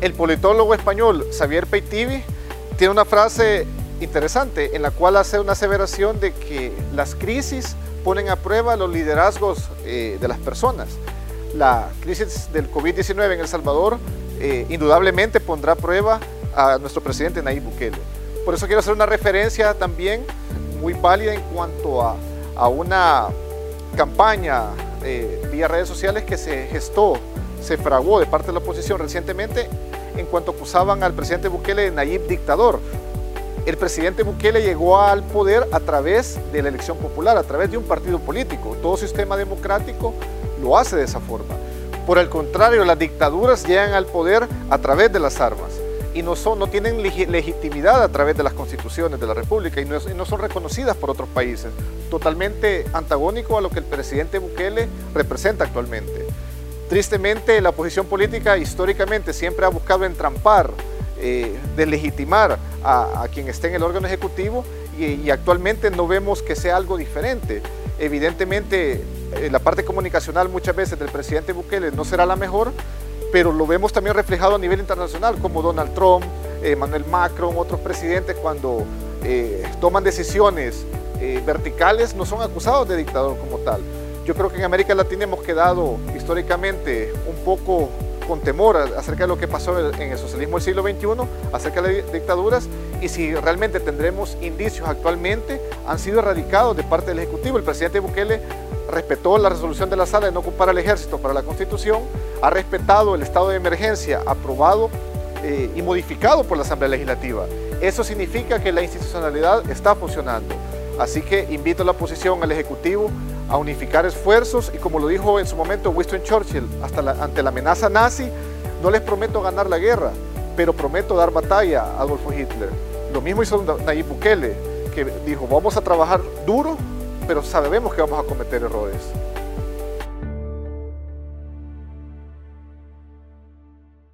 El politólogo español Xavier Peitivi tiene una frase interesante en la cual hace una aseveración de que las crisis ponen a prueba los liderazgos eh, de las personas. La crisis del COVID-19 en El Salvador eh, indudablemente pondrá a prueba a nuestro presidente Nayib Bukele. Por eso quiero hacer una referencia también muy válida en cuanto a, a una campaña eh, vía redes sociales que se gestó, se fraguó de parte de la oposición recientemente en cuanto acusaban al presidente Bukele de Nayib dictador. El presidente Bukele llegó al poder a través de la elección popular, a través de un partido político. Todo sistema democrático lo hace de esa forma. Por el contrario, las dictaduras llegan al poder a través de las armas y no, son, no tienen legitimidad a través de las constituciones de la República y no, y no, son reconocidas por otros países. Totalmente antagónico a lo que el presidente Bukele representa actualmente. Tristemente, la oposición política históricamente siempre ha buscado entrampar, eh, deslegitimar a, a, quien esté en el órgano ejecutivo y, y actualmente no vemos que sea algo diferente. Evidentemente, eh, la parte comunicacional muchas veces del presidente Bukele no será la mejor, pero lo vemos también reflejado a nivel internacional, como Donald Trump, eh, Manuel Macron, otros presidentes cuando eh, toman decisiones eh, verticales no son acusados de dictador como tal. Yo creo que en América Latina hemos quedado históricamente un poco con temor acerca de lo que pasó en el socialismo del siglo XXI, acerca de dictaduras, y si realmente tendremos indicios actualmente, han sido erradicados de parte del Ejecutivo. El presidente Bukele respetó la resolución de la sala de no ocupar al ejército para la constitución, ha respetado el estado de emergencia aprobado eh, y modificado por la Asamblea Legislativa. Eso significa que la institucionalidad está funcionando. Así que invito a la oposición, al Ejecutivo, a unificar esfuerzos y como lo dijo en su momento Winston Churchill, hasta ante la amenaza nazi, no les prometo ganar la guerra, pero prometo dar batalla a Adolfo Hitler. Lo mismo hizo Nayib Bukele, que dijo, vamos a trabajar duro pero sabemos que vamos a cometer errores.